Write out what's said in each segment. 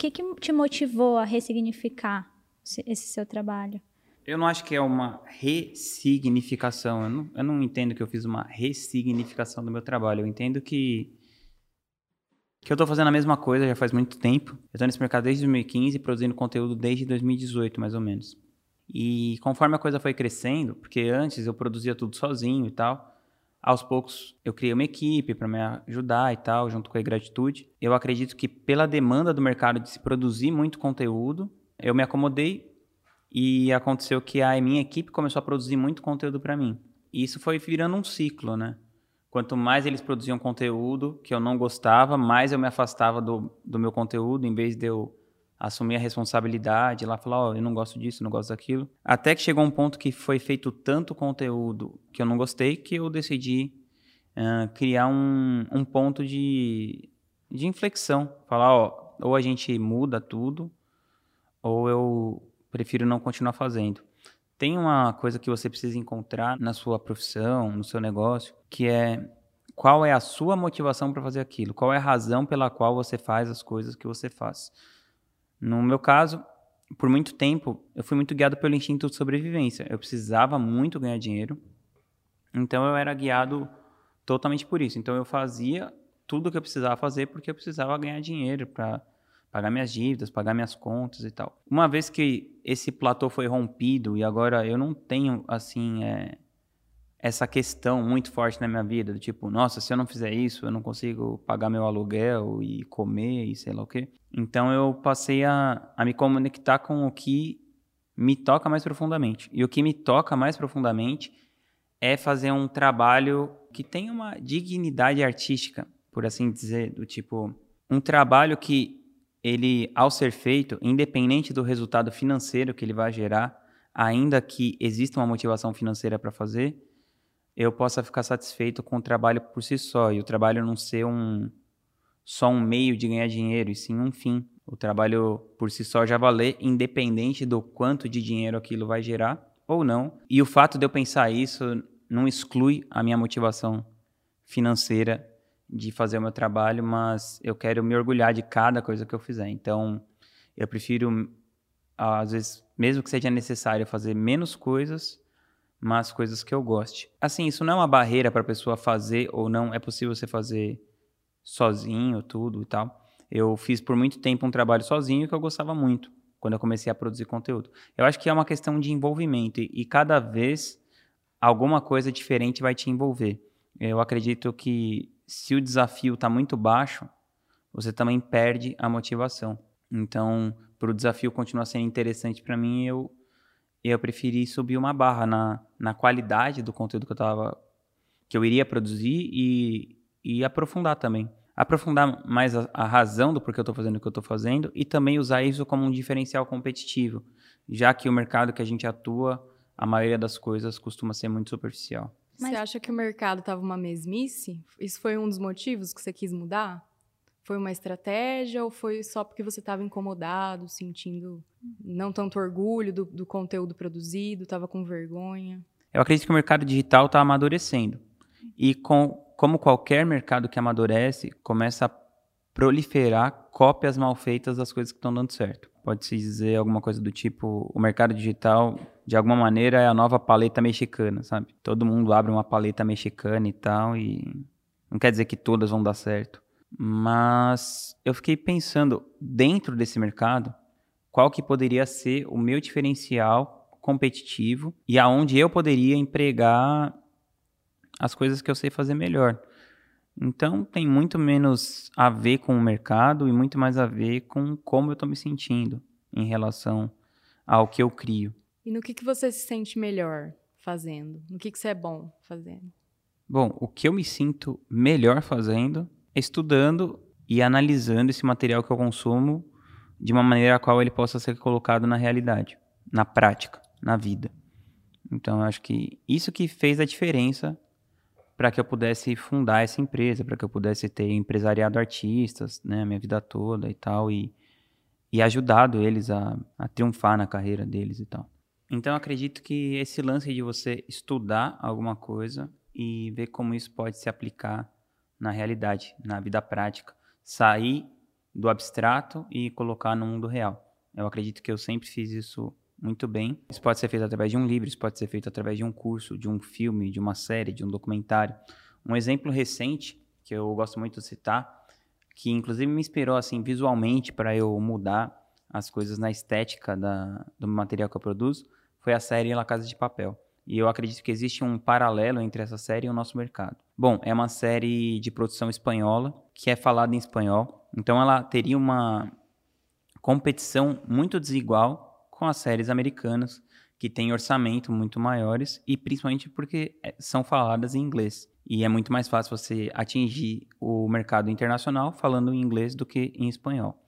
que, que te motivou a ressignificar esse seu trabalho? Eu não acho que é uma ressignificação. Eu não, eu não entendo que eu fiz uma ressignificação do meu trabalho. Eu entendo que que eu estou fazendo a mesma coisa já faz muito tempo. Eu estou nesse mercado desde 2015, produzindo conteúdo desde 2018, mais ou menos. E conforme a coisa foi crescendo, porque antes eu produzia tudo sozinho e tal, aos poucos eu criei uma equipe para me ajudar e tal, junto com a Gratitude. Eu acredito que pela demanda do mercado de se produzir muito conteúdo, eu me acomodei e aconteceu que a minha equipe começou a produzir muito conteúdo para mim. E isso foi virando um ciclo, né? Quanto mais eles produziam conteúdo que eu não gostava, mais eu me afastava do, do meu conteúdo, em vez de eu assumir a responsabilidade, lá falar, ó, oh, eu não gosto disso, não gosto daquilo. Até que chegou um ponto que foi feito tanto conteúdo que eu não gostei, que eu decidi uh, criar um, um ponto de, de inflexão. Falar, ó, ou a gente muda tudo, ou eu prefiro não continuar fazendo. Tem uma coisa que você precisa encontrar na sua profissão, no seu negócio, que é qual é a sua motivação para fazer aquilo, qual é a razão pela qual você faz as coisas que você faz. No meu caso, por muito tempo, eu fui muito guiado pelo instinto de sobrevivência. Eu precisava muito ganhar dinheiro, então eu era guiado totalmente por isso. Então eu fazia tudo o que eu precisava fazer porque eu precisava ganhar dinheiro para pagar minhas dívidas, pagar minhas contas e tal. Uma vez que esse platô foi rompido e agora eu não tenho, assim, é, essa questão muito forte na minha vida, do tipo, nossa, se eu não fizer isso, eu não consigo pagar meu aluguel e comer e sei lá o quê. Então eu passei a, a me conectar com o que me toca mais profundamente. E o que me toca mais profundamente é fazer um trabalho que tenha uma dignidade artística, por assim dizer, do tipo, um trabalho que ele, ao ser feito, independente do resultado financeiro que ele vai gerar, ainda que exista uma motivação financeira para fazer, eu possa ficar satisfeito com o trabalho por si só e o trabalho não ser um só um meio de ganhar dinheiro e sim um fim. O trabalho por si só já valer, independente do quanto de dinheiro aquilo vai gerar ou não. E o fato de eu pensar isso não exclui a minha motivação financeira de fazer o meu trabalho, mas eu quero me orgulhar de cada coisa que eu fizer. Então, eu prefiro, às vezes, mesmo que seja necessário fazer menos coisas, mas coisas que eu goste. Assim, isso não é uma barreira para a pessoa fazer ou não. É possível você fazer sozinho, tudo e tal. Eu fiz por muito tempo um trabalho sozinho que eu gostava muito quando eu comecei a produzir conteúdo. Eu acho que é uma questão de envolvimento e, e cada vez alguma coisa diferente vai te envolver. Eu acredito que se o desafio está muito baixo, você também perde a motivação. Então, para o desafio continuar sendo interessante para mim, eu eu preferi subir uma barra na, na qualidade do conteúdo que eu tava que eu iria produzir e, e aprofundar também. Aprofundar mais a, a razão do porquê eu estou fazendo o que eu estou fazendo e também usar isso como um diferencial competitivo, já que o mercado que a gente atua, a maioria das coisas costuma ser muito superficial. Mas... Você acha que o mercado estava uma mesmice? Isso foi um dos motivos que você quis mudar? Foi uma estratégia ou foi só porque você estava incomodado, sentindo não tanto orgulho do, do conteúdo produzido, estava com vergonha? Eu acredito que o mercado digital está amadurecendo. E com, como qualquer mercado que amadurece, começa a proliferar cópias mal feitas das coisas que estão dando certo. Pode-se dizer alguma coisa do tipo: o mercado digital de alguma maneira é a nova paleta mexicana, sabe? Todo mundo abre uma paleta mexicana e tal, e não quer dizer que todas vão dar certo. Mas eu fiquei pensando, dentro desse mercado, qual que poderia ser o meu diferencial competitivo e aonde eu poderia empregar as coisas que eu sei fazer melhor. Então tem muito menos a ver com o mercado e muito mais a ver com como eu estou me sentindo em relação ao que eu crio. E no que, que você se sente melhor fazendo? No que, que você é bom fazendo? Bom, o que eu me sinto melhor fazendo estudando e analisando esse material que eu consumo de uma maneira a qual ele possa ser colocado na realidade, na prática, na vida. Então, eu acho que isso que fez a diferença para que eu pudesse fundar essa empresa, para que eu pudesse ter empresariado artistas, né, minha vida toda e tal, e, e ajudado eles a, a triunfar na carreira deles e tal. Então, acredito que esse lance de você estudar alguma coisa e ver como isso pode se aplicar na realidade, na vida prática, sair do abstrato e colocar no mundo real. Eu acredito que eu sempre fiz isso muito bem. Isso pode ser feito através de um livro, isso pode ser feito através de um curso, de um filme, de uma série, de um documentário. Um exemplo recente que eu gosto muito de citar, que inclusive me inspirou assim visualmente para eu mudar as coisas na estética da, do material que eu produzo, foi a série La Casa de Papel. E eu acredito que existe um paralelo entre essa série e o nosso mercado. Bom, é uma série de produção espanhola, que é falada em espanhol. Então ela teria uma competição muito desigual com as séries americanas, que têm orçamento muito maiores e principalmente porque é, são faladas em inglês. E é muito mais fácil você atingir o mercado internacional falando em inglês do que em espanhol.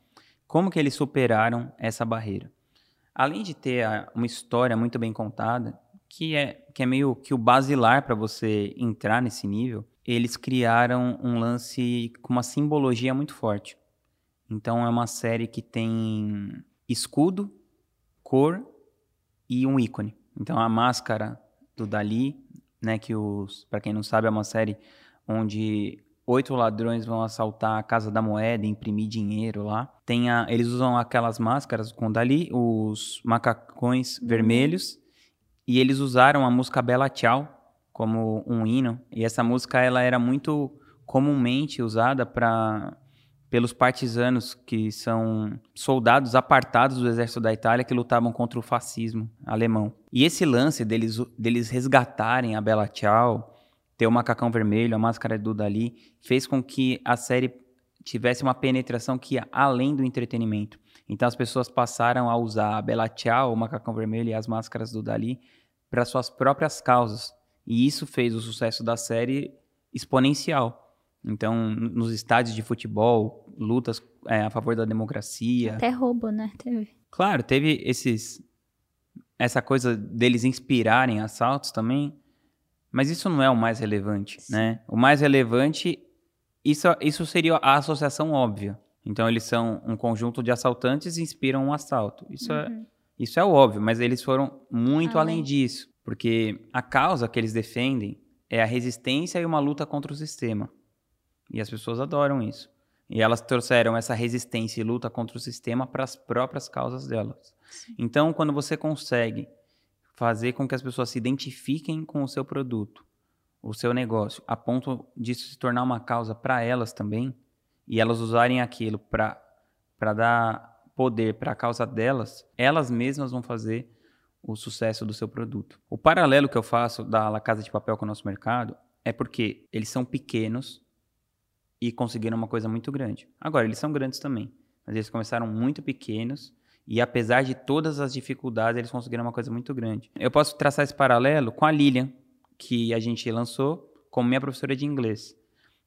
Como que eles superaram essa barreira? Além de ter uma história muito bem contada, que é, que é meio que o basilar para você entrar nesse nível, eles criaram um lance com uma simbologia muito forte. Então é uma série que tem escudo, cor e um ícone. Então a máscara do Dali, né, que os, para quem não sabe, é uma série onde oito ladrões vão assaltar a casa da moeda, imprimir dinheiro lá. Tem a, eles usam aquelas máscaras com Dali, os macacões uhum. vermelhos, e eles usaram a música Bela Tchau como um hino. E essa música ela era muito comumente usada para pelos partisanos, que são soldados apartados do exército da Itália que lutavam contra o fascismo alemão. E esse lance deles, deles resgatarem a Bela Ciao, ter o macacão vermelho, a máscara do Dali, fez com que a série tivesse uma penetração que ia além do entretenimento. Então as pessoas passaram a usar a Bela Ciao, o macacão vermelho e as máscaras do Dali para suas próprias causas. E isso fez o sucesso da série exponencial. Então, nos estádios de futebol, lutas é, a favor da democracia. Até roubo, né? Teve. Claro, teve esses essa coisa deles inspirarem assaltos também, mas isso não é o mais relevante, Sim. né? O mais relevante isso isso seria a associação óbvia. Então eles são um conjunto de assaltantes e inspiram um assalto. Isso é, uhum. é isso é óbvio, mas eles foram muito além. além disso, porque a causa que eles defendem é a resistência e uma luta contra o sistema. E as pessoas adoram isso. E elas trouxeram essa resistência e luta contra o sistema para as próprias causas delas. Sim. Então, quando você consegue fazer com que as pessoas se identifiquem com o seu produto, o seu negócio, a ponto disso se tornar uma causa para elas também, e elas usarem aquilo para dar poder para a causa delas, elas mesmas vão fazer o sucesso do seu produto. O paralelo que eu faço da La Casa de Papel com o nosso mercado é porque eles são pequenos e conseguiram uma coisa muito grande. Agora, eles são grandes também, mas eles começaram muito pequenos e apesar de todas as dificuldades, eles conseguiram uma coisa muito grande. Eu posso traçar esse paralelo com a Lilian, que a gente lançou como minha professora de inglês.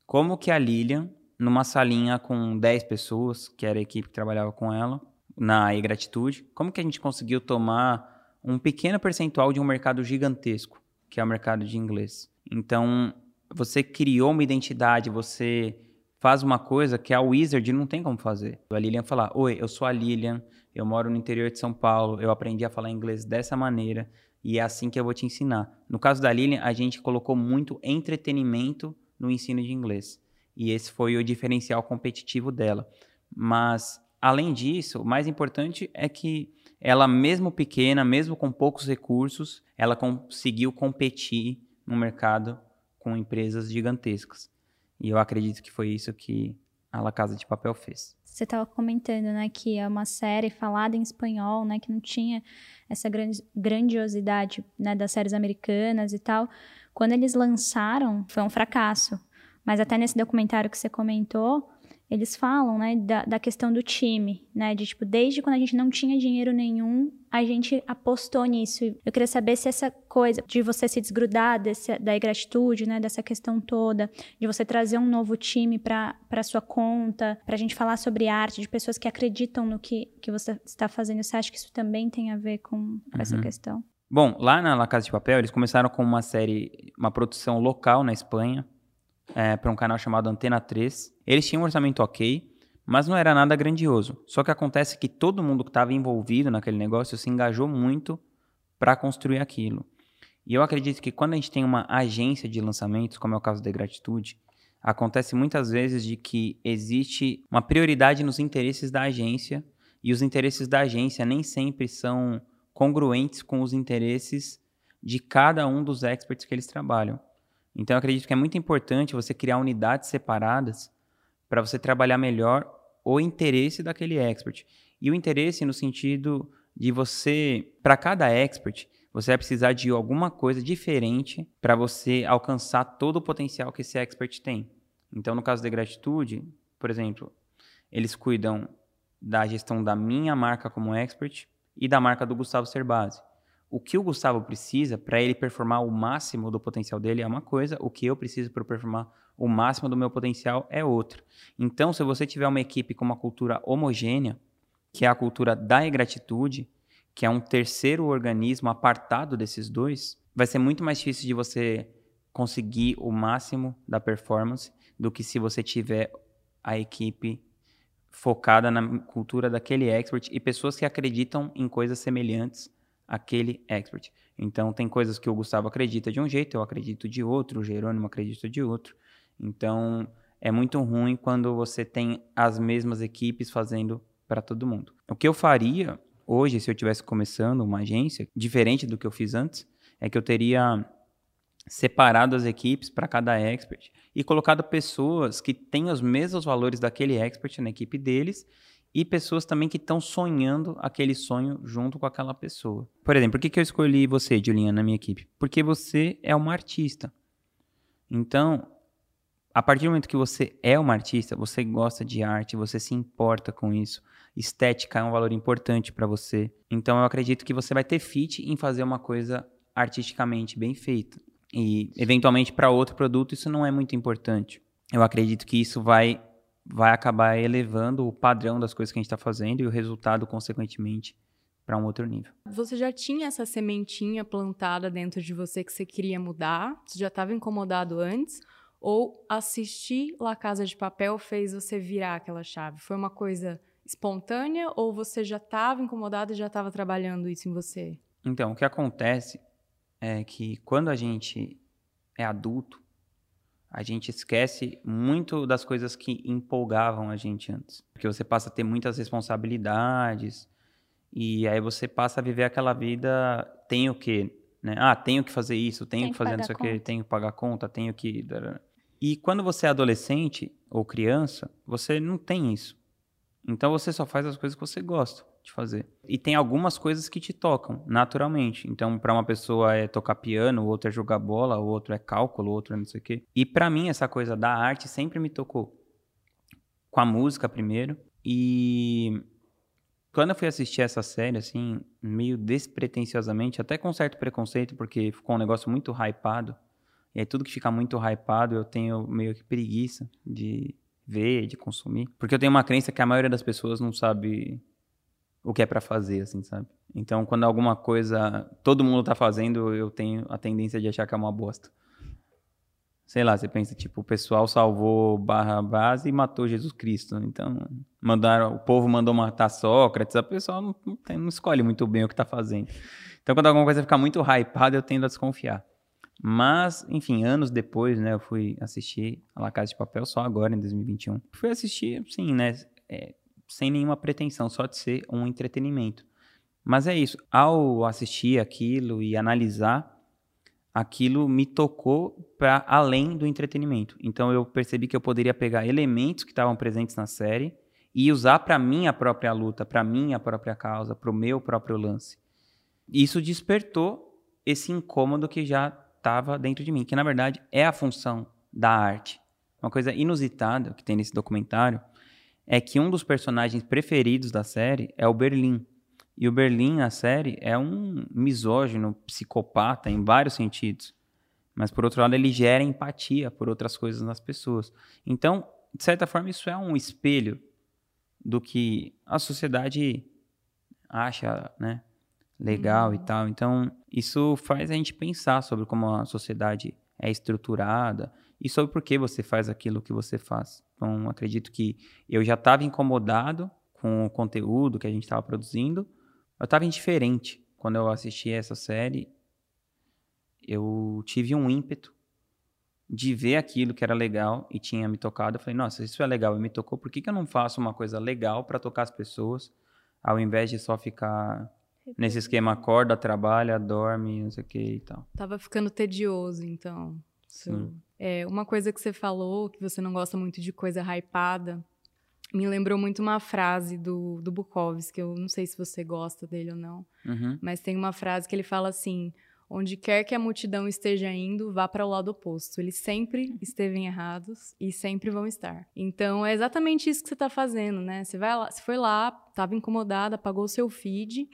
Como que a Lilian, numa salinha com 10 pessoas, que era a equipe que trabalhava com ela, na e-gratitude, como que a gente conseguiu tomar um pequeno percentual de um mercado gigantesco, que é o mercado de inglês. Então, você criou uma identidade, você faz uma coisa que a Wizard não tem como fazer. A Lilian falar: Oi, eu sou a Lilian, eu moro no interior de São Paulo, eu aprendi a falar inglês dessa maneira e é assim que eu vou te ensinar. No caso da Lilian, a gente colocou muito entretenimento no ensino de inglês e esse foi o diferencial competitivo dela. Mas, além disso, o mais importante é que ela, mesmo pequena, mesmo com poucos recursos, ela conseguiu competir no mercado com empresas gigantescas. E eu acredito que foi isso que a La Casa de Papel fez. Você estava comentando, né, que é uma série falada em espanhol, né, que não tinha essa grandiosidade, né, das séries americanas e tal. Quando eles lançaram, foi um fracasso. Mas até nesse documentário que você comentou, eles falam, né, da, da, questão do time, né, de tipo, desde quando a gente não tinha dinheiro nenhum, a gente apostou nisso. Eu queria saber se essa coisa de você se desgrudar desse, da gratitude, né, dessa questão toda, de você trazer um novo time para sua conta, para a gente falar sobre arte, de pessoas que acreditam no que, que você está fazendo. Você acha que isso também tem a ver com, com uhum. essa questão? Bom, lá na La Casa de Papel, eles começaram com uma série, uma produção local na Espanha, é, para um canal chamado Antena 3. Eles tinham um orçamento ok, mas não era nada grandioso. Só que acontece que todo mundo que estava envolvido naquele negócio se engajou muito para construir aquilo. E eu acredito que quando a gente tem uma agência de lançamentos, como é o caso da Gratitude, Acontece muitas vezes de que existe uma prioridade nos interesses da agência e os interesses da agência nem sempre são congruentes com os interesses de cada um dos experts que eles trabalham. Então, eu acredito que é muito importante você criar unidades separadas para você trabalhar melhor o interesse daquele expert. E o interesse no sentido de você, para cada expert, você vai precisar de alguma coisa diferente para você alcançar todo o potencial que esse expert tem. Então, no caso da gratitude, por exemplo, eles cuidam da gestão da minha marca como expert e da marca do Gustavo Cerbasi. O que o Gustavo precisa para ele performar o máximo do potencial dele é uma coisa, o que eu preciso para performar o máximo do meu potencial é outra. Então, se você tiver uma equipe com uma cultura homogênea, que é a cultura da ingratitude, que é um terceiro organismo apartado desses dois, vai ser muito mais difícil de você conseguir o máximo da performance do que se você tiver a equipe focada na cultura daquele expert e pessoas que acreditam em coisas semelhantes àquele expert. Então, tem coisas que o Gustavo acredita de um jeito, eu acredito de outro, o Jerônimo acredita de outro. Então, é muito ruim quando você tem as mesmas equipes fazendo para todo mundo. O que eu faria hoje, se eu estivesse começando uma agência, diferente do que eu fiz antes, é que eu teria separado as equipes para cada expert e colocado pessoas que têm os mesmos valores daquele expert na equipe deles e pessoas também que estão sonhando aquele sonho junto com aquela pessoa. Por exemplo, por que, que eu escolhi você, Juliana, na minha equipe? Porque você é uma artista. Então, a partir do momento que você é uma artista, você gosta de arte, você se importa com isso, estética é um valor importante para você. Então, eu acredito que você vai ter fit em fazer uma coisa artisticamente bem feita. E, eventualmente, para outro produto, isso não é muito importante. Eu acredito que isso vai, vai acabar elevando o padrão das coisas que a gente está fazendo e o resultado, consequentemente, para um outro nível. Você já tinha essa sementinha plantada dentro de você que você queria mudar? Você já estava incomodado antes? Ou assistir La Casa de Papel fez você virar aquela chave? Foi uma coisa espontânea ou você já estava incomodado e já estava trabalhando isso em você? Então, o que acontece é que quando a gente é adulto, a gente esquece muito das coisas que empolgavam a gente antes. Porque você passa a ter muitas responsabilidades e aí você passa a viver aquela vida, tenho que, né? Ah, tenho que fazer isso, tenho Tem que fazer não sei o que, tenho que pagar conta, tenho que... E quando você é adolescente ou criança, você não tem isso. Então você só faz as coisas que você gosta de fazer. E tem algumas coisas que te tocam naturalmente. Então, para uma pessoa é tocar piano, o outro é jogar bola, outro é cálculo, outro é não sei o quê. E para mim essa coisa da arte sempre me tocou. Com a música primeiro e quando eu fui assistir essa série assim, meio despretensiosamente, até com certo preconceito, porque ficou um negócio muito hypado. E aí tudo que fica muito hypado, eu tenho meio que preguiça de ver, de consumir, porque eu tenho uma crença que a maioria das pessoas não sabe o que é pra fazer, assim, sabe? Então, quando alguma coisa todo mundo tá fazendo, eu tenho a tendência de achar que é uma bosta. Sei lá, você pensa, tipo, o pessoal salvou Barrabás e matou Jesus Cristo. Então, mandaram, o povo mandou matar Sócrates, a pessoa não, não, não escolhe muito bem o que tá fazendo. Então, quando alguma coisa fica muito hypada, eu tendo a desconfiar. Mas, enfim, anos depois, né, eu fui assistir a La Casa de Papel só agora, em 2021. Fui assistir, sim, né, é, sem nenhuma pretensão, só de ser um entretenimento. Mas é isso, ao assistir aquilo e analisar, aquilo me tocou para além do entretenimento. Então eu percebi que eu poderia pegar elementos que estavam presentes na série e usar para minha própria luta, para minha própria causa, para o meu próprio lance. Isso despertou esse incômodo que já estava dentro de mim, que na verdade é a função da arte. Uma coisa inusitada que tem nesse documentário é que um dos personagens preferidos da série é o Berlim. E o Berlim, na série, é um misógino, psicopata em vários sentidos. Mas, por outro lado, ele gera empatia por outras coisas nas pessoas. Então, de certa forma, isso é um espelho do que a sociedade acha, né? Legal e tal. Então, isso faz a gente pensar sobre como a sociedade é estruturada e sobre por que você faz aquilo que você faz. Então, acredito que eu já estava incomodado com o conteúdo que a gente estava produzindo, eu estava indiferente quando eu assisti essa série. Eu tive um ímpeto de ver aquilo que era legal e tinha me tocado. Eu falei, nossa, isso é legal e me tocou, por que, que eu não faço uma coisa legal para tocar as pessoas, ao invés de só ficar nesse esquema acorda, trabalha, dorme, não sei o que e tal. Tava ficando tedioso, então. Sim. É, uma coisa que você falou, que você não gosta muito de coisa hypada, me lembrou muito uma frase do, do Bukowski, eu não sei se você gosta dele ou não, Uhum. mas tem uma frase que ele fala assim: onde quer que a multidão esteja indo, vá para o lado oposto. Eles sempre estevem errados e sempre vão estar. Então é exatamente isso que você está fazendo, né? Você vai lá, você foi lá, estava incomodada, apagou o seu feed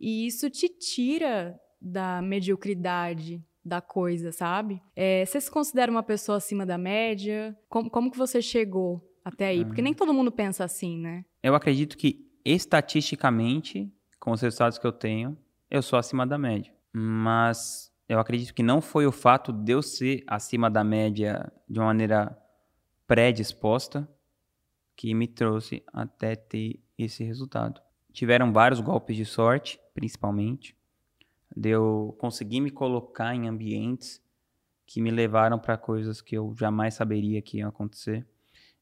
e isso te tira da mediocridade da coisa, sabe? É, você se considera uma pessoa acima da média? Como, como que você chegou até aí? Porque nem todo mundo pensa assim, né? Eu acredito que, estatisticamente, com os resultados que eu tenho, eu sou acima da média. Mas eu acredito que não foi o fato de eu ser acima da média de uma maneira predisposta que me trouxe até ter esse resultado. Tiveram vários golpes de sorte, principalmente, de eu conseguir me colocar em ambientes que me levaram para coisas que eu jamais saberia que iam acontecer.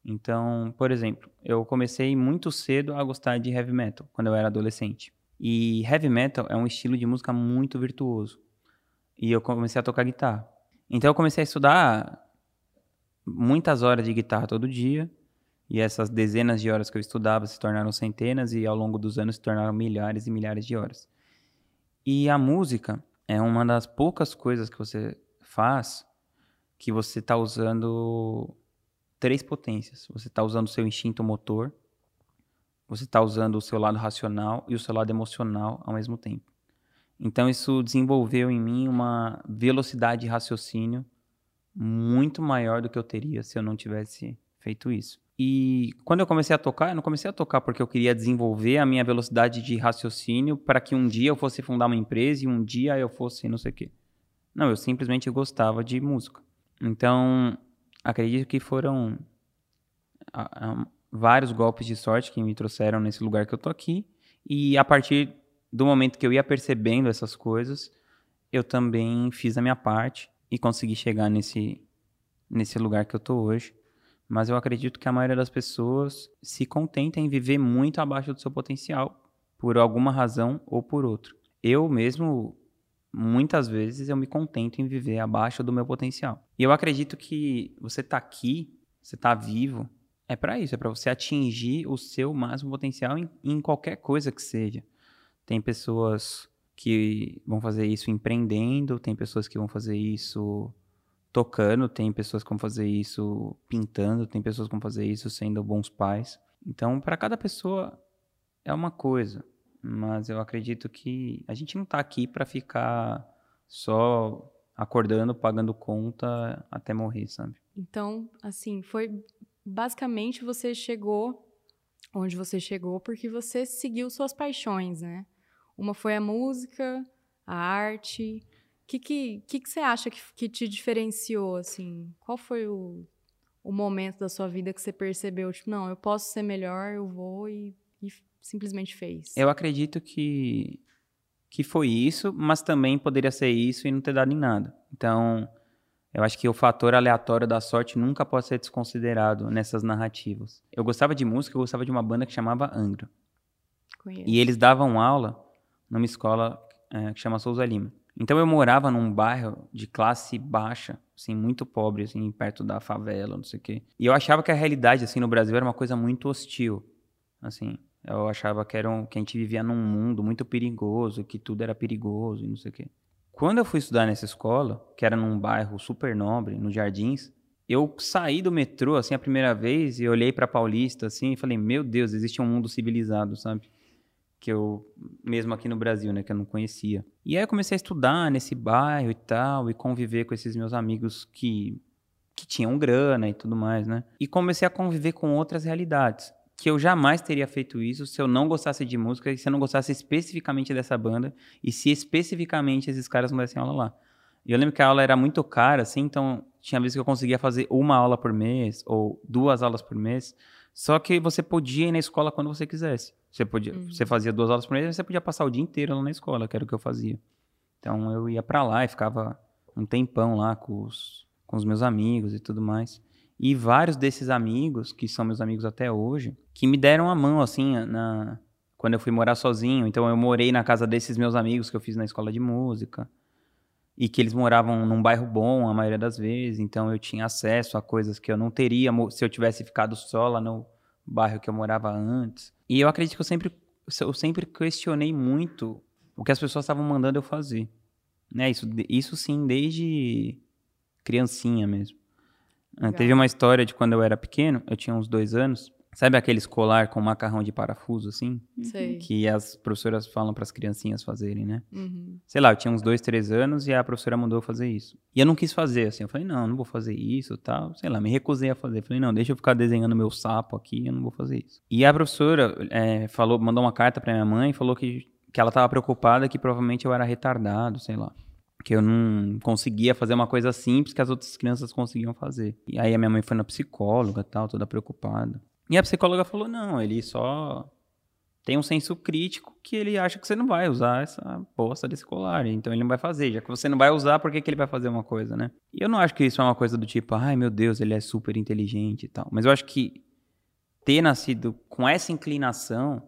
Então, por exemplo, eu comecei muito cedo a gostar de heavy metal quando eu era adolescente. E heavy metal é um estilo de música muito virtuoso. E eu comecei a tocar guitarra. Então eu comecei a estudar muitas horas de guitarra todo dia. E essas dezenas de horas que eu estudava se tornaram centenas e ao longo dos anos se tornaram milhares e milhares de horas. E a música é uma das poucas coisas que você faz que você está usando três potências. Você está usando o seu instinto motor, você está usando o seu lado racional e o seu lado emocional ao mesmo tempo. Então isso desenvolveu em mim uma velocidade de raciocínio muito maior do que eu teria se eu não tivesse feito isso. E quando eu comecei a tocar, eu não comecei a tocar porque eu queria desenvolver a minha velocidade de raciocínio para que um dia eu fosse fundar uma empresa e um dia eu fosse não sei o quê. Não, eu simplesmente gostava de música. Então, acredito que foram ah, ah, vários golpes de sorte que me trouxeram nesse lugar que eu tô aqui. E a partir do momento que eu ia percebendo essas coisas, eu também fiz a minha parte e consegui chegar nesse, nesse lugar que eu tô hoje. Mas eu acredito que a maioria das pessoas se contenta em viver muito abaixo do seu potencial, por alguma razão ou por outra. Eu mesmo, muitas vezes, eu me contento em viver abaixo do meu potencial. E eu acredito que você tá aqui, você tá vivo, é para isso, é para você atingir o seu máximo potencial em, em qualquer coisa que seja. Tem pessoas que vão fazer isso empreendendo, tem pessoas que vão fazer isso tocando, tem pessoas vão fazer isso pintando, tem pessoas vão fazer isso sendo bons pais. Então, para cada pessoa é uma coisa, mas eu acredito que a gente não tá aqui para ficar só acordando, pagando conta até morrer, sabe? Então, assim, foi basicamente você chegou onde você chegou porque você seguiu suas paixões, né? Uma foi a música, a arte. O que, que, que, que você acha que, que te diferenciou, assim? Qual foi o, o momento da sua vida que você percebeu, tipo, não, eu posso ser melhor, eu vou e, e simplesmente fez? Eu acredito que, que foi isso, mas também poderia ser isso e não ter dado em nada. Então, eu acho que o fator aleatório da sorte nunca pode ser desconsiderado nessas narrativas. Eu gostava de música, eu gostava de uma banda que chamava Angra. Conheço. E eles davam aula numa escola é, que chama Souza Lima. Então eu morava num bairro de classe baixa, assim, muito pobre, assim, perto da favela, não sei o quê. E eu achava que a realidade, assim, no Brasil era uma coisa muito hostil, assim. Eu achava que, era um, que a gente vivia num mundo muito perigoso, que tudo era perigoso e não sei o quê. Quando eu fui estudar nessa escola, que era num bairro super nobre, nos Jardins, eu saí do metrô, assim, a primeira vez e olhei pra Paulista, assim, e falei, meu Deus, existe um mundo civilizado, sabe? Que eu, mesmo aqui no Brasil, né, que eu não conhecia. E aí eu comecei a estudar nesse bairro e tal, e conviver com esses meus amigos que, que tinham grana e tudo mais, né? E comecei a conviver com outras realidades. Que eu jamais teria feito isso se eu não gostasse de música e se eu não gostasse especificamente dessa banda e se especificamente esses caras não dessem aula lá. E eu lembro que a aula era muito cara, assim, então tinha vezes que eu conseguia fazer uma aula por mês ou duas aulas por mês. Só que você podia ir na escola quando você quisesse. Você, podia, Uhum. você fazia duas aulas por mês, você podia passar o dia inteiro lá na escola, que era o que eu fazia. Então eu ia pra lá e ficava um tempão lá com os, com os meus amigos e tudo mais. E vários desses amigos, que são meus amigos até hoje, que me deram a mão, assim, na... quando eu fui morar sozinho. Então, eu morei na casa desses meus amigos que eu fiz na escola de música. E que eles moravam num bairro bom a maioria das vezes. Então, eu tinha acesso a coisas que eu não teria se eu tivesse ficado só lá no bairro que eu morava antes. E eu acredito que eu sempre, eu sempre questionei muito o que as pessoas estavam mandando eu fazer. Né? Isso, isso sim, desde criancinha mesmo. Ah, teve uma história de quando eu era pequeno, eu tinha uns dois anos. Sabe aquele escolar com macarrão de parafuso, assim? Sei. Que as professoras falam para as criancinhas fazerem, né? Uhum. Sei lá, eu tinha uns dois, três anos e a professora mandou eu fazer isso. E eu não quis fazer, assim. Eu falei, não, não vou fazer isso tal. Sei lá, me recusei a fazer. Falei, não, deixa eu ficar desenhando meu sapo aqui, eu não vou fazer isso. E a professora é, falou, mandou uma carta para minha mãe e falou que, que ela estava preocupada que provavelmente eu era retardado, sei lá que eu não conseguia fazer uma coisa simples que as outras crianças conseguiam fazer. E aí a minha mãe foi na psicóloga, tal, toda preocupada. E a psicóloga falou: "Não, ele só tem um senso crítico que ele acha que você não vai usar essa poça desse colar, então ele não vai fazer. Já que você não vai usar, por que, que ele vai fazer uma coisa, né? E eu não acho que isso é uma coisa do tipo, ai meu Deus, ele é super inteligente e tal. Mas eu acho que ter nascido com essa inclinação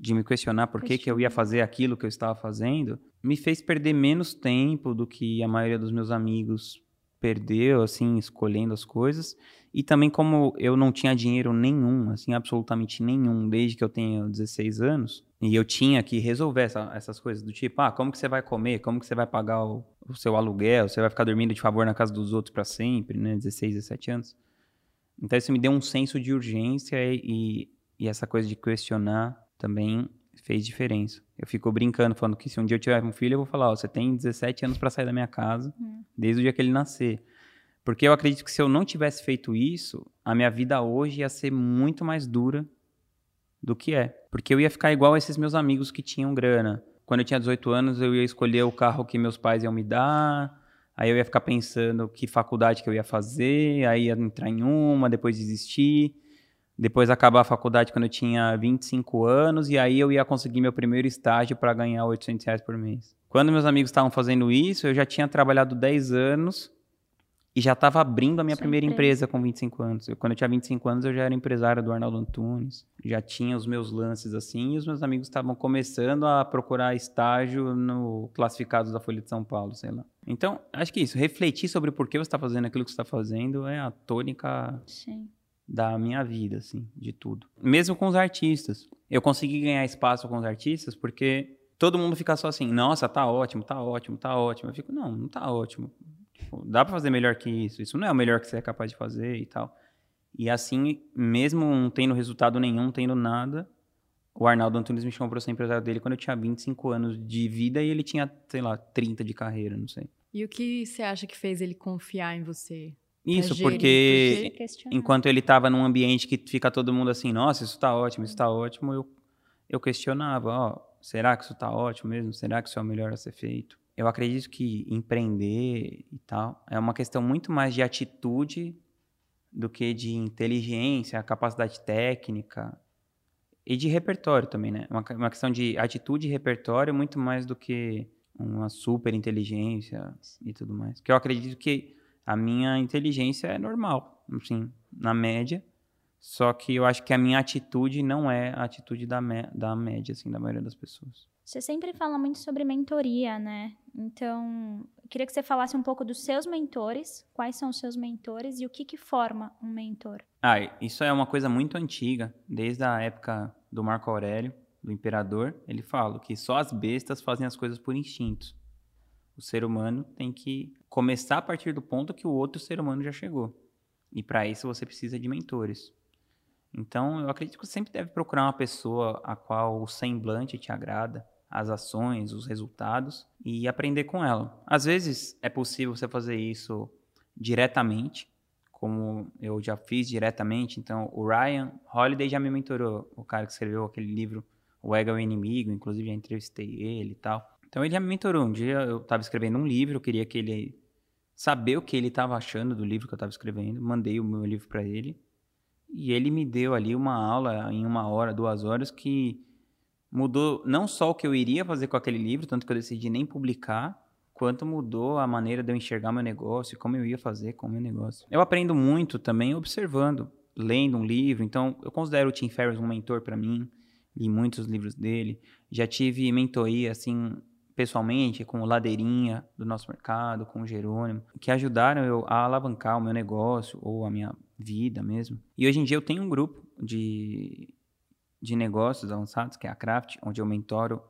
de me questionar por que, que eu ia fazer aquilo que eu estava fazendo, me fez perder menos tempo do que a maioria dos meus amigos perdeu, assim, escolhendo as coisas. E também como eu não tinha dinheiro nenhum, assim, absolutamente nenhum, desde que eu tenho 16 anos, e eu tinha que resolver essa, essas coisas do tipo, ah, como que você vai comer? Como que você vai pagar o, o seu aluguel? Você vai ficar dormindo de favor na casa dos outros para sempre, né? 16, 17 anos. Então isso me deu um senso de urgência e, e essa coisa de questionar também fez diferença. Eu fico brincando, falando que se um dia eu tiver um filho, eu vou falar, ó, você tem 17 anos para sair da minha casa, uhum. desde o dia que ele nascer. Porque eu acredito que se eu não tivesse feito isso, a minha vida hoje ia ser muito mais dura do que é. Porque eu ia ficar igual a esses meus amigos que tinham grana. Quando eu tinha 18 anos, eu ia escolher o carro que meus pais iam me dar, aí eu ia ficar pensando que faculdade que eu ia fazer, aí ia entrar em uma, depois desistir. Depois acabar a faculdade quando eu tinha 25 anos e aí eu ia conseguir meu primeiro estágio para ganhar 800 reais por mês. Quando meus amigos estavam fazendo isso, eu já tinha trabalhado 10 anos e já estava abrindo a minha Sua primeira empresa. empresa. com 25 anos. Eu, quando eu tinha 25 anos, eu já era empresário do Arnaldo Antunes, já tinha os meus lances assim, e os meus amigos estavam começando a procurar estágio no classificados da Folha de São Paulo, sei lá. Então, acho que isso, refletir sobre por que você está fazendo aquilo que você está fazendo é a tônica Sim da minha vida, assim, de tudo. Mesmo com os artistas. Eu consegui ganhar espaço com os artistas porque todo mundo fica só assim, nossa, tá ótimo, tá ótimo, tá ótimo. Eu fico, não, não tá ótimo. Tipo, dá para fazer melhor que isso. Isso não é o melhor que você é capaz de fazer e tal. E assim, mesmo não tendo resultado nenhum, tendo nada, o Arnaldo Antunes me chamou para ser empresário dele quando eu tinha 25 anos de vida e ele tinha, sei lá, 30 de carreira, não sei. E o que você acha que fez ele confiar em você? Isso, porque enquanto ele estava num ambiente que fica todo mundo assim, nossa, isso está ótimo, isso está ótimo, eu, eu questionava, ó, será que isso está ótimo mesmo? Será que isso é o melhor a ser feito? Eu acredito que empreender e tal é uma questão muito mais de atitude do que de inteligência, capacidade técnica e de repertório também, né? Uma, uma questão de atitude e repertório muito mais do que uma super inteligência e tudo mais. Que eu acredito que a minha inteligência é normal, assim, na média. Só que eu acho que a minha atitude não é a atitude da, da média, assim, da maioria das pessoas. Você sempre fala muito sobre mentoria, né? Então, eu queria que você falasse um pouco dos seus mentores, quais são os seus mentores e o que, que forma um mentor. Ah, isso é uma coisa muito antiga, desde a época do Marco Aurélio, do imperador. Ele fala que só as bestas fazem as coisas por instinto. O ser humano tem que começar a partir do ponto que o outro ser humano já chegou. E para isso você precisa de mentores. Então, eu acredito que você sempre deve procurar uma pessoa a qual o semblante te agrada, as ações, os resultados e aprender com ela. Às vezes é possível você fazer isso diretamente, como eu já fiz diretamente. Então, o Ryan Holiday já me mentorou, o cara que escreveu aquele livro O Ego é o Inimigo, inclusive já entrevistei ele e tal. Então ele me mentorou. Um dia eu estava escrevendo um livro, eu queria que ele saber o que ele estava achando do livro que eu estava escrevendo. Mandei o meu livro para ele e ele me deu ali uma aula em uma hora, duas horas que mudou não só o que eu iria fazer com aquele livro, tanto que eu decidi nem publicar, quanto mudou a maneira de eu enxergar meu negócio, como eu ia fazer com o meu negócio. Eu aprendo muito também observando, lendo um livro. Então, eu considero o Tim Ferriss um mentor para mim. Li muitos livros dele. Já tive mentoria, assim, pessoalmente, com o Ladeirinha do nosso mercado, com o Jerônimo, que ajudaram eu a alavancar o meu negócio ou a minha vida mesmo. E hoje em dia eu tenho um grupo de, de negócios avançados, que é a Craft, onde eu mentoro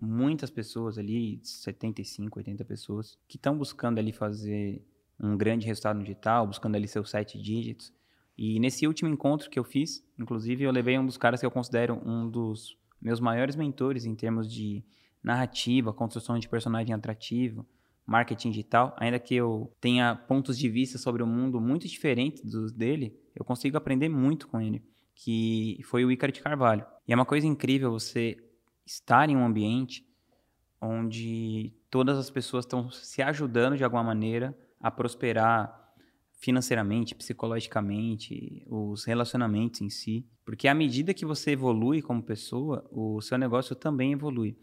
muitas pessoas ali, 75, 80 pessoas, que estão buscando ali fazer um grande resultado digital, buscando ali seus sete dígitos. E nesse último encontro que eu fiz, inclusive, eu levei um dos caras que eu considero um dos meus maiores mentores em termos de narrativa, construção de personagem atrativo, marketing digital, ainda que eu tenha pontos de vista sobre o mundo muito diferentes dos dele, eu consigo aprender muito com ele, que foi o Ícaro de Carvalho. E é uma coisa incrível você estar em um ambiente onde todas as pessoas estão se ajudando de alguma maneira a prosperar financeiramente, psicologicamente, os relacionamentos em si, porque à medida que você evolui como pessoa, o seu negócio também evolui.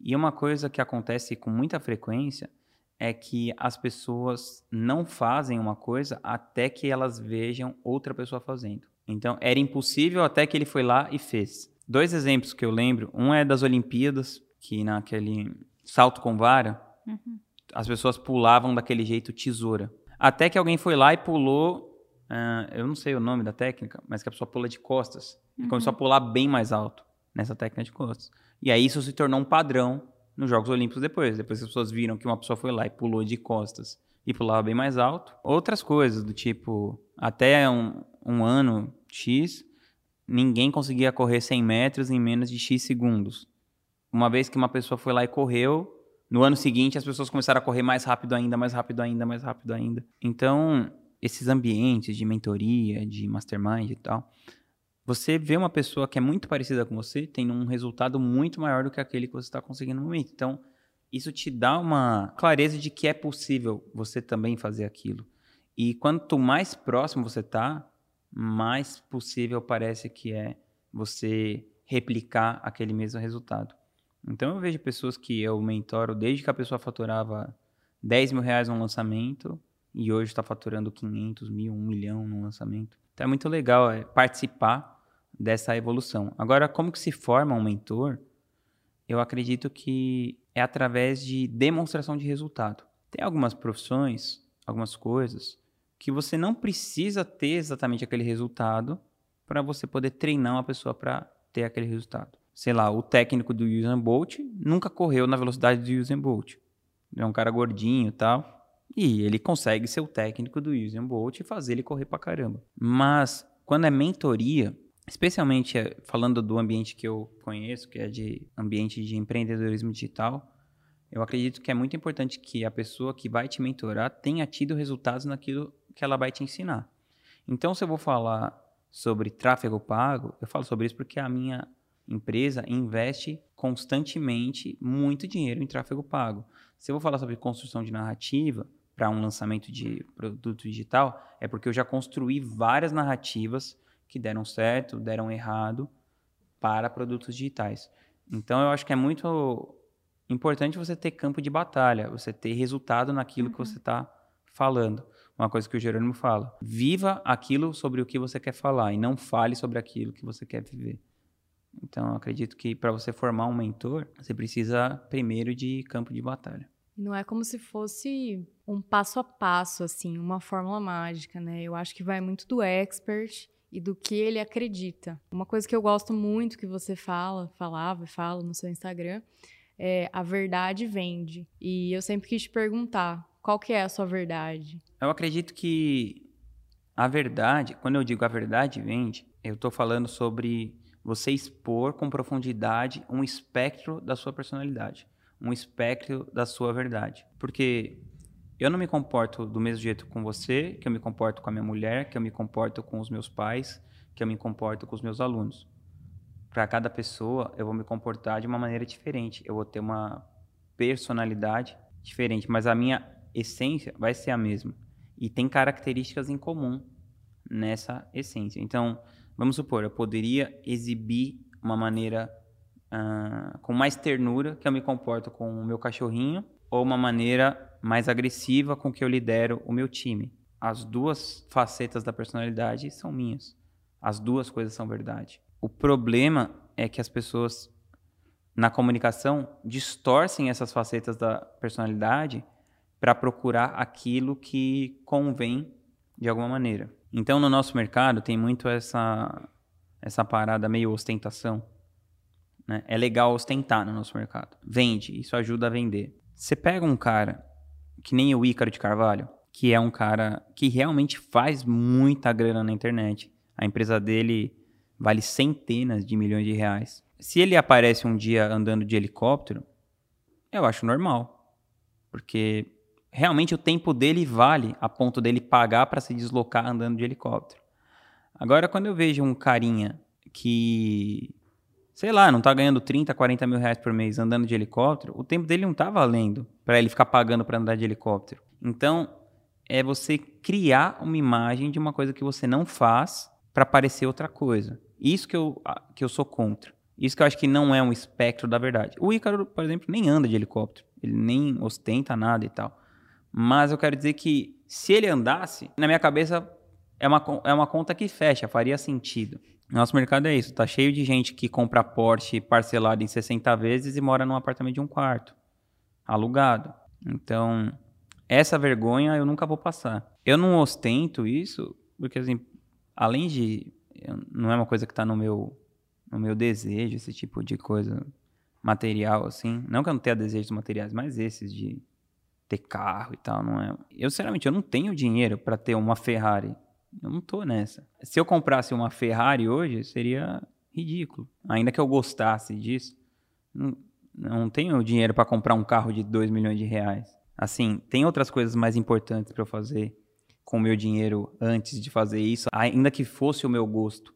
E uma coisa que acontece com muita frequência é que as pessoas não fazem uma coisa até que elas vejam outra pessoa fazendo. Então, era impossível até que ele foi lá e fez. Dois exemplos que eu lembro. Um é das Olimpíadas, que naquele salto com vara, uhum. as pessoas pulavam daquele jeito tesoura. Até que alguém foi lá e pulou, uh, eu não sei o nome da técnica, mas que a pessoa pula de costas. Uhum. E começou a pular bem mais alto nessa técnica de costas. E aí isso se tornou um padrão nos Jogos Olímpicos depois. Depois as pessoas viram que uma pessoa foi lá e pulou de costas e pulava bem mais alto. Outras coisas, do tipo, até um, um ano X, ninguém conseguia correr 100 metros em menos de X segundos. Uma vez que uma pessoa foi lá e correu, no ano seguinte as pessoas começaram a correr mais rápido ainda, mais rápido ainda, mais rápido ainda. Então, esses ambientes de mentoria, de mastermind e tal, você vê uma pessoa que é muito parecida com você tendo um resultado muito maior do que aquele que você está conseguindo no momento. Então, isso te dá uma clareza de que é possível você também fazer aquilo. E quanto mais próximo você está, mais possível parece que é você replicar aquele mesmo resultado. Então eu vejo pessoas que eu mentoro desde que a pessoa faturava 10 mil reais no lançamento e hoje está faturando 500 mil, 1 milhão no lançamento. Então é muito legal é, participar dessa evolução. Agora, como que se forma um mentor? Eu acredito que é através de demonstração de resultado. Tem algumas profissões, algumas coisas que você não precisa ter exatamente aquele resultado para você poder treinar uma pessoa para ter aquele resultado. Sei lá, o técnico do Usain Bolt nunca correu na velocidade do Usain Bolt. É um cara gordinho tal. E ele consegue ser o técnico do Usain Bolt e fazer ele correr para caramba. Mas quando é mentoria, especialmente eh, falando do ambiente que eu conheço, que é de ambiente de empreendedorismo digital, eu acredito que é muito importante que a pessoa que vai te mentorar tenha tido resultados naquilo que ela vai te ensinar. Então, se eu vou falar sobre tráfego pago, eu falo sobre isso porque a minha empresa investe constantemente muito dinheiro em tráfego pago. Se eu vou falar sobre construção de narrativa para um lançamento de produto digital, é porque eu já construí várias narrativas que deram certo, deram errado para produtos digitais. Então eu acho que é muito importante você ter campo de batalha, você ter resultado naquilo uhum. que você está falando. Uma coisa que o Jerônimo fala: viva aquilo sobre o que você quer falar e não fale sobre aquilo que você quer viver. Então, eu acredito que para você formar um mentor, você precisa primeiro de campo de batalha. Não é como se fosse um passo a passo, assim, uma fórmula mágica, né? Eu acho que vai muito do expert e do que ele acredita. Uma coisa que eu gosto muito que você fala, falava e fala no seu Instagram, é a verdade vende. E eu sempre quis te perguntar, qual que é a sua verdade? Eu acredito que a verdade, quando eu digo a verdade vende, eu estou falando sobre você expor com profundidade um espectro da sua personalidade, um espectro da sua verdade. Porque eu não me comporto do mesmo jeito com você, que eu me comporto com a minha mulher, que eu me comporto com os meus pais, que eu me comporto com os meus alunos. Para cada pessoa, eu vou me comportar de uma maneira diferente. Eu vou ter uma personalidade diferente, mas a minha essência vai ser a mesma. E tem características em comum nessa essência. Então, vamos supor, eu poderia exibir uma maneira uh, com mais ternura que eu me comporto com o meu cachorrinho ou uma maneira mais agressiva com que eu lidero o meu time. As duas facetas da personalidade são minhas. As duas coisas são verdade. O problema é que as pessoas na comunicação distorcem essas facetas da personalidade para procurar aquilo que convém de alguma maneira. Então, no nosso mercado tem muito essa essa parada meio ostentação. Né? É legal ostentar no nosso mercado. Vende, isso ajuda a vender. Você pega um cara que nem o Ícaro de Carvalho, que é um cara que realmente faz muita grana na internet. A empresa dele vale centenas de milhões de reais. Se ele aparece um dia andando de helicóptero, eu acho normal. Porque realmente o tempo dele vale a ponto dele pagar para se deslocar andando de helicóptero. Agora, quando eu vejo um carinha que, sei lá, não tá ganhando 30, 40 mil reais por mês andando de helicóptero, o tempo dele não tá valendo para ele ficar pagando para andar de helicóptero. Então, é você criar uma imagem de uma coisa que você não faz para parecer outra coisa. Isso que eu, que eu sou contra. Isso que eu acho que não é um espectro da verdade. O Ícaro, por exemplo, nem anda de helicóptero. Ele nem ostenta nada e tal. Mas eu quero dizer que se ele andasse, na minha cabeça é uma, é uma conta que fecha, faria sentido. Nosso mercado é isso, tá cheio de gente que compra Porsche parcelado em 60 vezes e mora num apartamento de um quarto, alugado. Então, essa vergonha eu nunca vou passar. Eu não ostento isso, porque assim, além de não é uma coisa que está no meu no meu desejo, esse tipo de coisa material assim, não que eu não tenha desejos materiais, mas esses de ter carro e tal, não é. Eu sinceramente eu não tenho dinheiro para ter uma Ferrari. Eu não tô nessa. Se eu comprasse uma Ferrari hoje, seria ridículo. Ainda que eu gostasse disso, não, não tenho dinheiro para comprar um carro de 2 milhões de reais. Assim, tem outras coisas mais importantes para eu fazer com o meu dinheiro antes de fazer isso, ainda que fosse o meu gosto.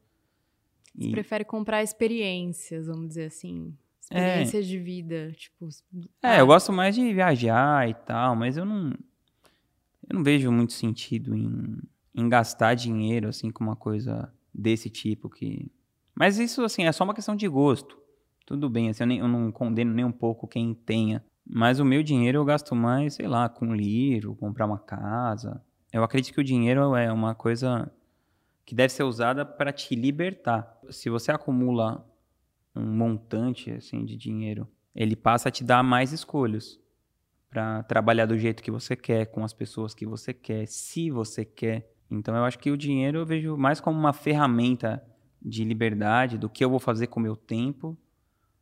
Você e... prefere comprar experiências, vamos dizer assim. Experiências é. de vida, tipo. É, ah. eu gosto mais de viajar e tal, mas eu não. Eu não vejo muito sentido em em gastar dinheiro, assim, com uma coisa desse tipo que... Mas isso, assim, é só uma questão de gosto. Tudo bem, assim, eu, nem, eu não condeno nem um pouco quem tenha. Mas o meu dinheiro eu gasto mais, sei lá, com livro, comprar uma casa. Eu acredito que o dinheiro é uma coisa que deve ser usada para te libertar. Se você acumula um montante assim de dinheiro, ele passa a te dar mais escolhas para trabalhar do jeito que você quer, com as pessoas que você quer, se você quer. Então eu acho que o dinheiro eu vejo mais como uma ferramenta de liberdade do que eu vou fazer com o meu tempo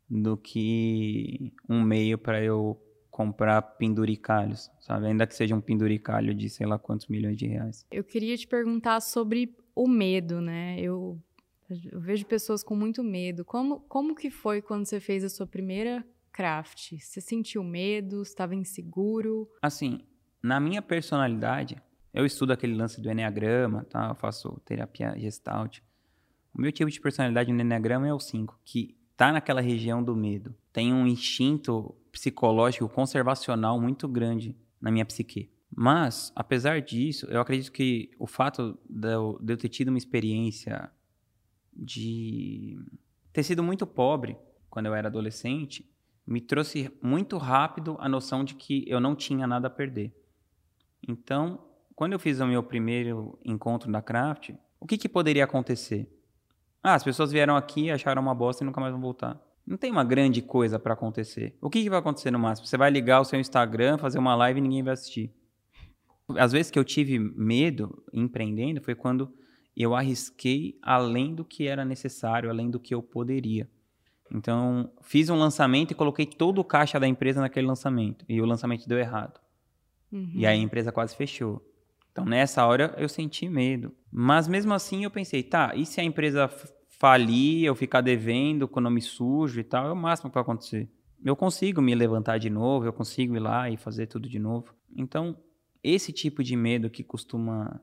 do que um meio para eu comprar penduricalhos, sabe? Ainda que seja um penduricalho de sei lá quantos milhões de reais. Eu queria te perguntar sobre o medo, né? Eu, eu vejo pessoas com muito medo. Como, como que foi quando você fez a sua primeira craft? Você sentiu medo? Estava inseguro? Assim, na minha personalidade, eu estudo aquele lance do Enneagrama, tá? Eu faço terapia gestalt. O meu tipo de personalidade no Enneagrama é o 5, que tá naquela região do medo. Tem um instinto psicológico conservacional muito grande na minha psique. Mas, apesar disso, eu acredito que o fato de eu, ter tido uma experiência de ter sido muito pobre quando eu era adolescente me trouxe muito rápido a noção de que eu não tinha nada a perder. Então, quando eu fiz o meu primeiro encontro da Craft, o que, que poderia acontecer? Ah, as pessoas vieram aqui, acharam uma bosta e nunca mais vão voltar. Não tem uma grande coisa para acontecer. O que, que vai acontecer no máximo? Você vai ligar o seu Instagram, fazer uma live e ninguém vai assistir. Às vezes que eu tive medo empreendendo foi quando eu arrisquei além do que era necessário, além do que eu poderia. Então, fiz um lançamento e coloquei todo o caixa da empresa naquele lançamento. E o lançamento deu errado. Uhum. E aí a empresa quase fechou. Então, nessa hora, eu senti medo. Mas mesmo assim, eu pensei, tá, e se a empresa falir, eu ficar devendo com o nome sujo e tal, é o máximo que vai acontecer. Eu consigo me levantar de novo, eu consigo ir lá e fazer tudo de novo. Então, esse tipo de medo que costuma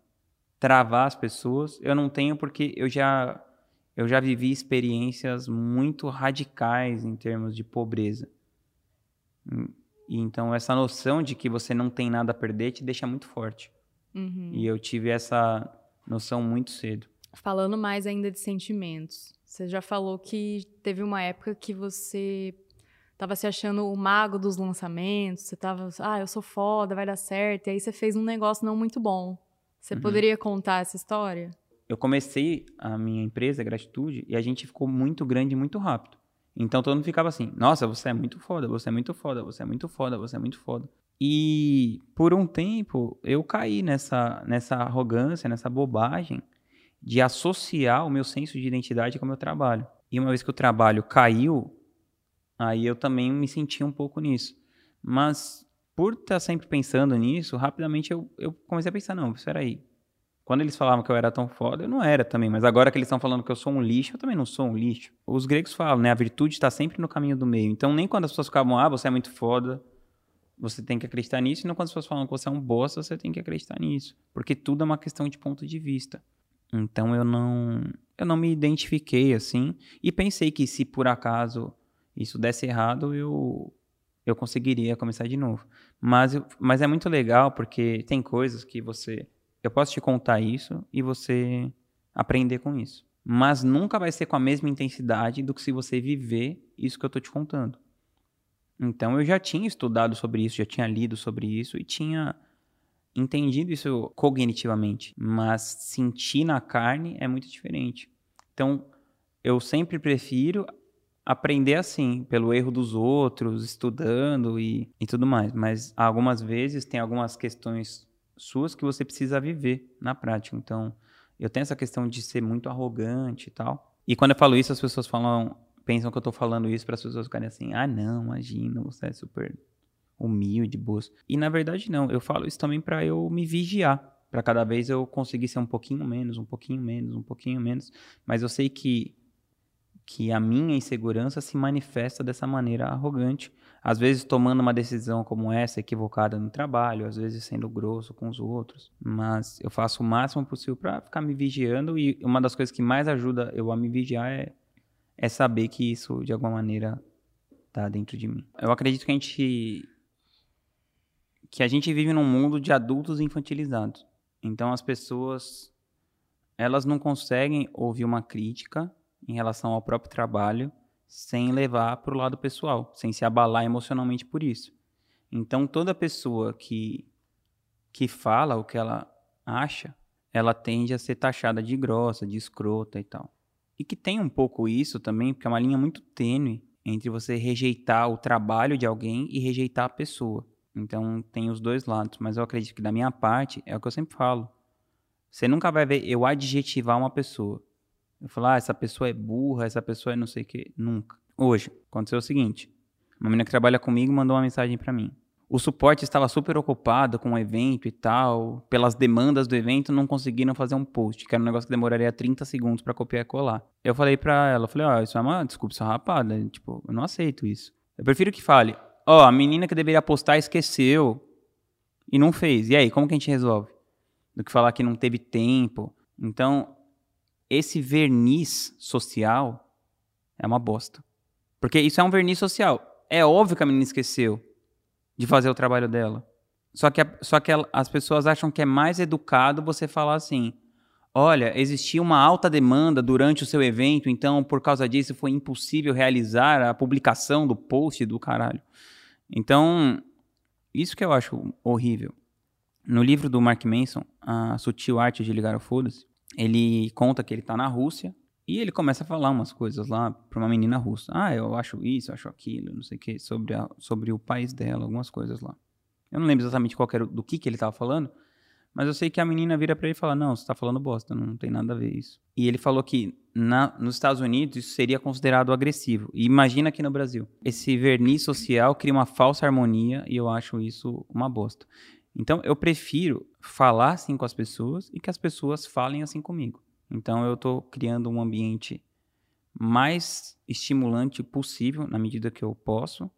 travar as pessoas, eu não tenho porque eu já eu já vivi experiências muito radicais em termos de pobreza. E então essa noção de que você não tem nada a perder te deixa muito forte. Uhum. E eu tive essa noção muito cedo. Falando mais ainda de sentimentos, você já falou que teve uma época que você tava se achando o mago dos lançamentos, você tava, ah, eu sou foda, vai dar certo, e aí você fez um negócio não muito bom. Você Uhum. poderia contar essa história? Eu comecei a minha empresa, Gratitude, e a gente ficou muito grande muito rápido. Então todo mundo ficava assim: nossa, você é muito foda, você é muito foda, você é muito foda, você é muito foda. E por um tempo eu caí nessa, nessa arrogância, nessa bobagem de associar o meu senso de identidade com o meu trabalho. E uma vez que o trabalho caiu, aí eu também me senti um pouco nisso. Mas por estar sempre pensando nisso, rapidamente eu, eu comecei a pensar: não, espera aí. Quando eles falavam que eu era tão foda, eu não era também. Mas agora que eles estão falando que eu sou um lixo, eu também não sou um lixo. Os gregos falam, né? A virtude está sempre no caminho do meio. Então, nem quando as pessoas ficavam, ah, você é muito foda, você tem que acreditar nisso. E não quando as pessoas falam que você é um bosta, você tem que acreditar nisso. Porque tudo é uma questão de ponto de vista. Então, eu não, eu não me identifiquei assim. E pensei que se por acaso isso desse errado, eu, eu conseguiria começar de novo. Mas, eu- mas é muito legal porque tem coisas que você eu posso te contar isso e você aprender com isso. Mas nunca vai ser com a mesma intensidade do que se você viver isso que eu tô te contando. Então eu já tinha estudado sobre isso, já tinha lido sobre isso e tinha entendido isso cognitivamente, mas sentir na carne é muito diferente. Então eu sempre prefiro aprender assim, pelo erro dos outros, estudando e, e tudo mais. Mas algumas vezes tem algumas questões suas que você precisa viver na prática. Então, eu tenho essa questão de ser muito arrogante e tal. E quando eu falo isso, as pessoas falam, pensam que eu tô falando isso para as pessoas ficarem assim: "Ah, não, imagina, você é super humilde, boas". E na verdade não, eu falo isso também para eu me vigiar, para cada vez eu conseguir ser um pouquinho menos, um pouquinho menos, um pouquinho menos, mas eu sei que que a minha insegurança se manifesta dessa maneira arrogante, às vezes tomando uma decisão como essa equivocada no trabalho, às vezes sendo grosso com os outros, mas eu faço o máximo possível para ficar me vigiando e uma das coisas que mais ajuda eu a me vigiar é, é saber que isso de alguma maneira tá dentro de mim. Eu acredito que a gente que a gente vive num mundo de adultos infantilizados. Então as pessoas elas não conseguem ouvir uma crítica em relação ao próprio trabalho sem levar para o lado pessoal, sem se abalar emocionalmente por isso. Então, toda pessoa que, que fala o que ela acha, ela tende a ser taxada de grossa, de escrota e tal. E que tem um pouco isso também, porque é uma linha muito tênue entre você rejeitar o trabalho de alguém e rejeitar a pessoa. Então, tem os dois lados. Mas eu acredito que, da minha parte, é o que eu sempre falo. Você nunca vai ver eu adjetivar uma pessoa. Eu falar, ah, essa pessoa é burra, essa pessoa é não sei o quê. Nunca. Hoje, aconteceu o seguinte. Uma menina que trabalha comigo mandou uma mensagem para mim. O suporte estava super ocupado com o evento e tal. Pelas demandas do evento, não conseguiram fazer um post, que era um negócio que demoraria 30 segundos para copiar e colar. Eu falei pra ela, falei, ó, isso é uma desculpa rapada. Tipo, eu não aceito isso. Eu prefiro que fale, ó, a menina que deveria postar esqueceu e não fez. E aí, como que a gente resolve? Do que falar que não teve tempo. Então, esse verniz social é uma bosta. Porque isso é um verniz social. É óbvio que a menina esqueceu de fazer o trabalho dela. Só que, a- só que ela- as pessoas acham que é mais educado você falar assim: olha, existia uma alta demanda durante o seu evento, então por causa disso foi impossível realizar a publicação do post do caralho. Então, isso que eu acho horrível. No livro do Mark Manson, A Sutil Arte de Ligar ao Foda-se, ele conta que ele tá na Rússia e ele começa a falar umas coisas lá pra uma menina russa. Ah, eu acho isso, eu acho aquilo, não sei o que, sobre, a- sobre o país dela, algumas coisas lá. Eu não lembro exatamente qual era, do que, que ele tava falando, mas eu sei que a menina vira pra ele e fala: Não, você tá falando bosta, não tem nada a ver isso. E ele falou que na, nos Estados Unidos isso seria considerado agressivo. E imagina aqui no Brasil. Esse verniz social cria uma falsa harmonia e eu acho isso uma bosta. Então eu prefiro falar assim com as pessoas e que as pessoas falem assim comigo. Então eu tô criando um ambiente mais estimulante possível na medida que eu posso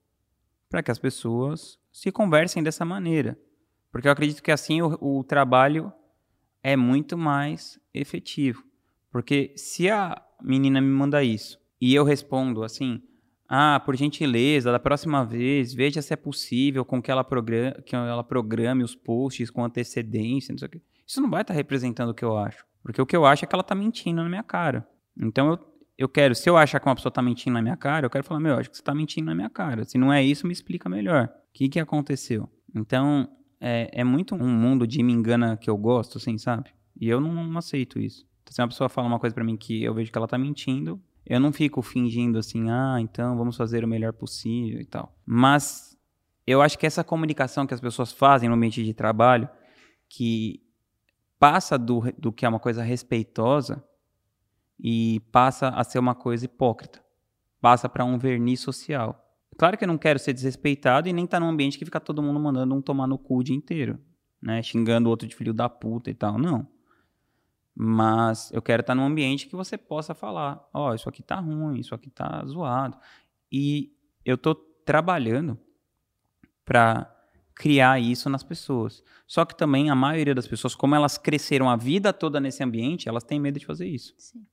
para que as pessoas se conversem dessa maneira. Porque eu acredito que assim o, o trabalho é muito mais efetivo. Porque se a menina me manda isso e eu respondo assim, ah, por gentileza, da próxima vez, veja se é possível com que ela, programe, que ela programe os posts com antecedência, não sei o quê. Isso não vai estar representando o que eu acho. Porque o que eu acho é que ela está mentindo na minha cara. Então eu, eu quero, se eu achar que uma pessoa tá mentindo na minha cara, eu quero falar, meu, eu acho que você tá mentindo na minha cara. Se não é isso, me explica melhor. O que que aconteceu? Então, é, é muito um mundo de me engana que eu gosto, assim, sabe? E eu não, não aceito isso. Então, se uma pessoa fala uma coisa para mim que eu vejo que ela tá mentindo, eu não fico fingindo assim, ah, então vamos fazer o melhor possível e tal. Mas eu acho que essa comunicação que as pessoas fazem no ambiente de trabalho, que passa do, do que é uma coisa respeitosa e passa a ser uma coisa hipócrita. Passa para um verniz social. Claro que eu não quero ser desrespeitado e nem estar tá num ambiente que fica todo mundo mandando um tomar no cu o dia inteiro, né? Xingando o outro de filho da puta e tal. Não. Mas eu quero estar num ambiente que você possa falar: ó, oh, isso aqui tá ruim, isso aqui tá zoado. E eu tô trabalhando para criar isso nas pessoas. Só que também a maioria das pessoas, como elas cresceram a vida toda nesse ambiente, elas têm medo de fazer isso. Sim.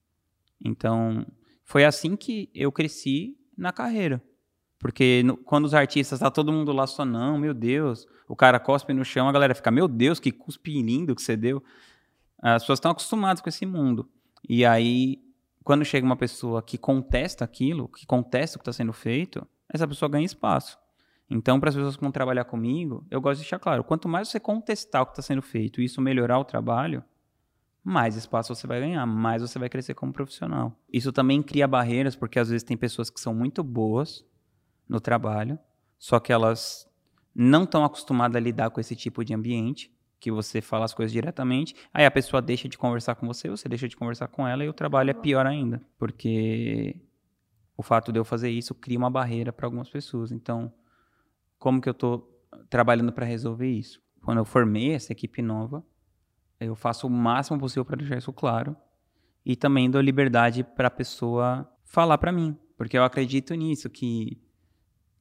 Então, foi assim que eu cresci na carreira. Porque no, quando os artistas, tá todo mundo lá só, não, meu Deus, o cara cospe no chão, a galera fica, meu Deus, que cuspe lindo que você deu. As pessoas estão acostumadas com esse mundo. E aí, quando chega uma pessoa que contesta aquilo, que contesta o que está sendo feito, essa pessoa ganha espaço. Então, para as pessoas que vão trabalhar comigo, eu gosto de deixar claro: quanto mais você contestar o que está sendo feito e isso melhorar o trabalho, mais espaço você vai ganhar, mais você vai crescer como profissional. Isso também cria barreiras, porque às vezes tem pessoas que são muito boas no trabalho, só que elas não estão acostumadas a lidar com esse tipo de ambiente que você fala as coisas diretamente, aí a pessoa deixa de conversar com você, você deixa de conversar com ela e o trabalho é pior ainda, porque o fato de eu fazer isso cria uma barreira para algumas pessoas. Então, como que eu estou trabalhando para resolver isso? Quando eu formei essa equipe nova, eu faço o máximo possível para deixar isso claro e também dou liberdade para a pessoa falar para mim, porque eu acredito nisso que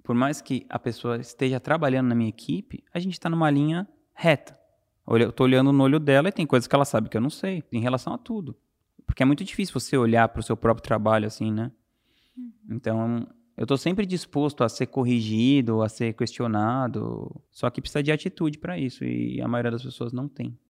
por mais que a pessoa esteja trabalhando na minha equipe, a gente está numa linha reta. Eu tô olhando no olho dela e tem coisas que ela sabe que eu não sei, em relação a tudo. Porque é muito difícil você olhar para o seu próprio trabalho assim, né? Uhum. Então, eu estou sempre disposto a ser corrigido, a ser questionado, só que precisa de atitude para isso e a maioria das pessoas não tem.